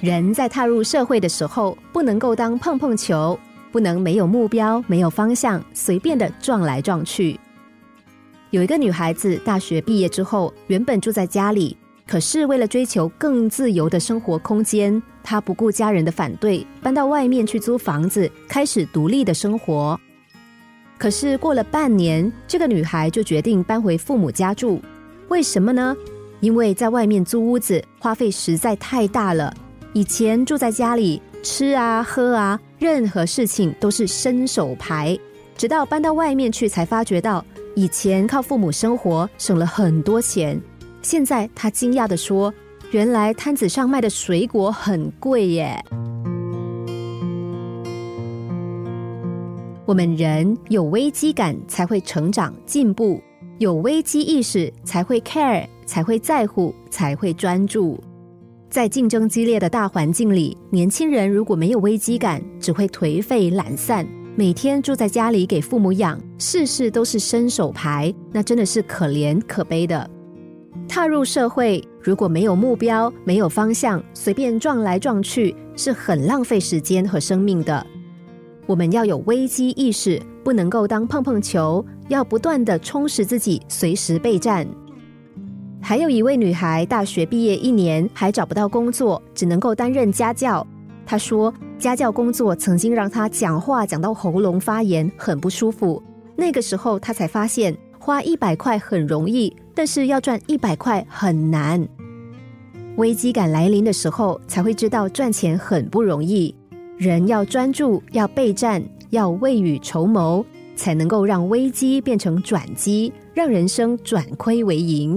人在踏入社会的时候，不能够当碰碰球，不能没有目标、没有方向，随便的撞来撞去。有一个女孩子，大学毕业之后，原本住在家里，可是为了追求更自由的生活空间，她不顾家人的反对，搬到外面去租房子，开始独立的生活。可是过了半年，这个女孩就决定搬回父母家住。为什么呢？因为在外面租屋子花费实在太大了。以前住在家里，吃啊喝啊，任何事情都是伸手牌。直到搬到外面去，才发觉到以前靠父母生活省了很多钱。现在他惊讶的说：“原来摊子上卖的水果很贵耶！”我们人有危机感才会成长进步，有危机意识才会 care，才会在乎，才会专注。在竞争激烈的大环境里，年轻人如果没有危机感，只会颓废懒散，每天住在家里给父母养，事事都是伸手牌，那真的是可怜可悲的。踏入社会，如果没有目标、没有方向，随便撞来撞去，是很浪费时间和生命的。我们要有危机意识，不能够当碰碰球，要不断的充实自己，随时备战。还有一位女孩，大学毕业一年还找不到工作，只能够担任家教。她说，家教工作曾经让她讲话讲到喉咙发炎，很不舒服。那个时候，她才发现花一百块很容易，但是要赚一百块很难。危机感来临的时候，才会知道赚钱很不容易。人要专注，要备战，要未雨绸缪，才能够让危机变成转机，让人生转亏为盈。